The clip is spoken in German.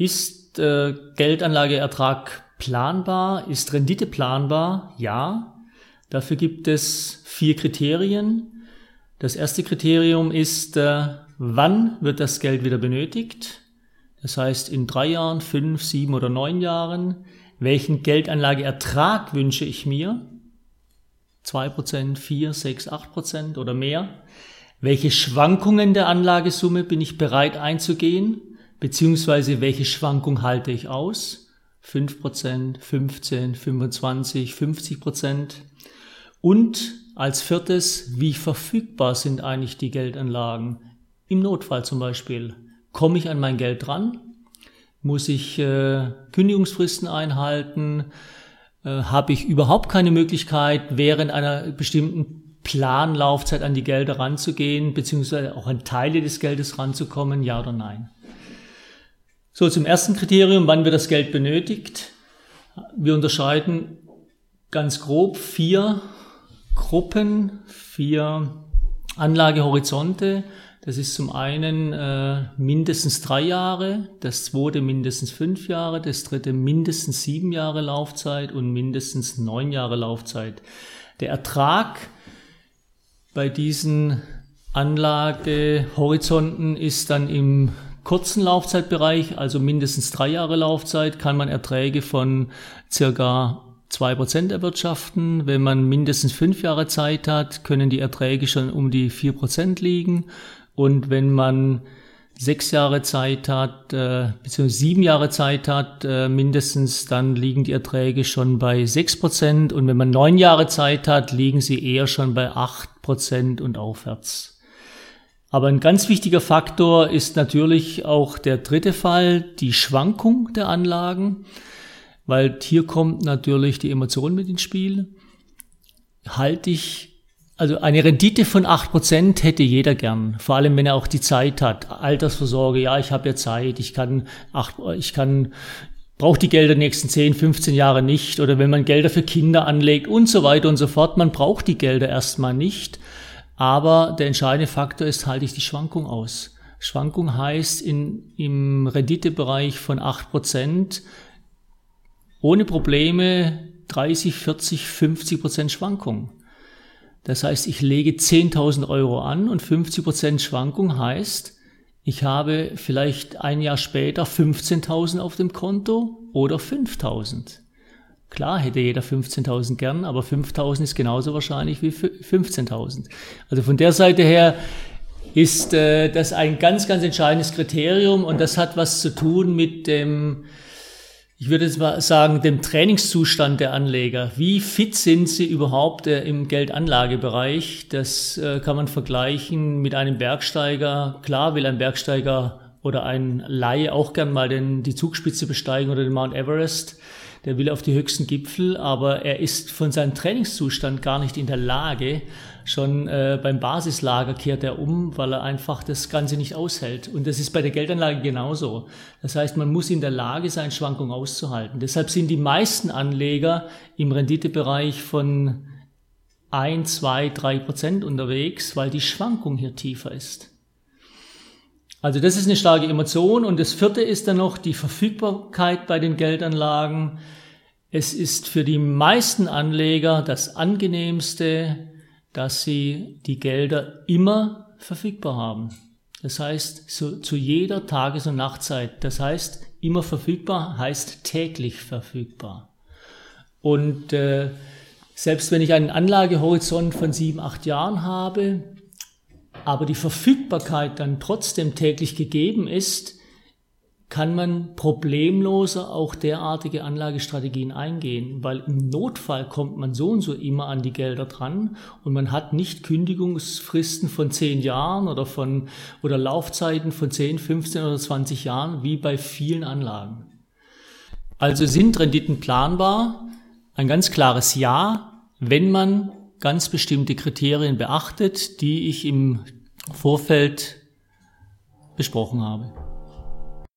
Ist äh, Geldanlageertrag planbar? Ist Rendite planbar? Ja. Dafür gibt es vier Kriterien. Das erste Kriterium ist, äh, wann wird das Geld wieder benötigt? Das heißt, in drei Jahren, fünf, sieben oder neun Jahren. Welchen Geldanlageertrag wünsche ich mir? Zwei Prozent, vier, sechs, acht Prozent oder mehr? Welche Schwankungen der Anlagesumme bin ich bereit einzugehen? Beziehungsweise welche Schwankung halte ich aus? 5%, 15, 25, 50%. Und als viertes, wie verfügbar sind eigentlich die Geldanlagen? Im Notfall zum Beispiel. Komme ich an mein Geld dran? Muss ich äh, Kündigungsfristen einhalten? Äh, Habe ich überhaupt keine Möglichkeit, während einer bestimmten Planlaufzeit an die Gelder ranzugehen, beziehungsweise auch an Teile des Geldes ranzukommen, ja oder nein? So, zum ersten Kriterium, wann wird das Geld benötigt. Wir unterscheiden ganz grob vier Gruppen, vier Anlagehorizonte. Das ist zum einen äh, mindestens drei Jahre, das zweite mindestens fünf Jahre, das dritte mindestens sieben Jahre Laufzeit und mindestens neun Jahre Laufzeit. Der Ertrag bei diesen Anlagehorizonten ist dann im kurzen Laufzeitbereich, also mindestens drei Jahre Laufzeit, kann man Erträge von circa zwei Prozent erwirtschaften. Wenn man mindestens fünf Jahre Zeit hat, können die Erträge schon um die vier Prozent liegen. Und wenn man sechs Jahre Zeit hat, äh, beziehungsweise sieben Jahre Zeit hat, äh, mindestens, dann liegen die Erträge schon bei sechs Prozent. Und wenn man neun Jahre Zeit hat, liegen sie eher schon bei acht Prozent und aufwärts. Aber ein ganz wichtiger Faktor ist natürlich auch der dritte Fall, die Schwankung der Anlagen, weil hier kommt natürlich die Emotion mit ins Spiel. Halte ich, also eine Rendite von acht Prozent hätte jeder gern, vor allem wenn er auch die Zeit hat. Altersvorsorge, ja, ich habe ja Zeit, ich kann, acht, ich kann, brauche die Gelder nächsten 10, 15 Jahre nicht oder wenn man Gelder für Kinder anlegt und so weiter und so fort, man braucht die Gelder erstmal nicht. Aber der entscheidende Faktor ist, halte ich die Schwankung aus. Schwankung heißt in, im Renditebereich von acht Prozent ohne Probleme 30, 40, 50 Prozent Schwankung. Das heißt, ich lege 10.000 Euro an und 50 Prozent Schwankung heißt, ich habe vielleicht ein Jahr später 15.000 auf dem Konto oder 5.000. Klar hätte jeder 15.000 gern, aber 5.000 ist genauso wahrscheinlich wie 15.000. Also von der Seite her ist äh, das ein ganz, ganz entscheidendes Kriterium und das hat was zu tun mit dem, ich würde jetzt mal sagen, dem Trainingszustand der Anleger. Wie fit sind sie überhaupt äh, im Geldanlagebereich? Das äh, kann man vergleichen mit einem Bergsteiger. Klar will ein Bergsteiger oder ein Laie auch gern mal den, die Zugspitze besteigen oder den Mount Everest der will auf die höchsten Gipfel, aber er ist von seinem Trainingszustand gar nicht in der Lage. Schon äh, beim Basislager kehrt er um, weil er einfach das Ganze nicht aushält. Und das ist bei der Geldanlage genauso. Das heißt, man muss in der Lage sein, Schwankungen auszuhalten. Deshalb sind die meisten Anleger im Renditebereich von ein, zwei, drei Prozent unterwegs, weil die Schwankung hier tiefer ist. Also das ist eine starke Emotion. Und das vierte ist dann noch die Verfügbarkeit bei den Geldanlagen. Es ist für die meisten Anleger das angenehmste, dass sie die Gelder immer verfügbar haben. Das heißt, so, zu jeder Tages- und Nachtzeit. Das heißt, immer verfügbar heißt täglich verfügbar. Und äh, selbst wenn ich einen Anlagehorizont von sieben, acht Jahren habe, aber die Verfügbarkeit dann trotzdem täglich gegeben ist, kann man problemloser auch derartige Anlagestrategien eingehen, weil im Notfall kommt man so und so immer an die Gelder dran und man hat nicht Kündigungsfristen von zehn Jahren oder von oder Laufzeiten von 10, 15 oder 20 Jahren wie bei vielen Anlagen. Also sind Renditen planbar? Ein ganz klares Ja, wenn man ganz bestimmte Kriterien beachtet, die ich im Vorfeld besprochen habe.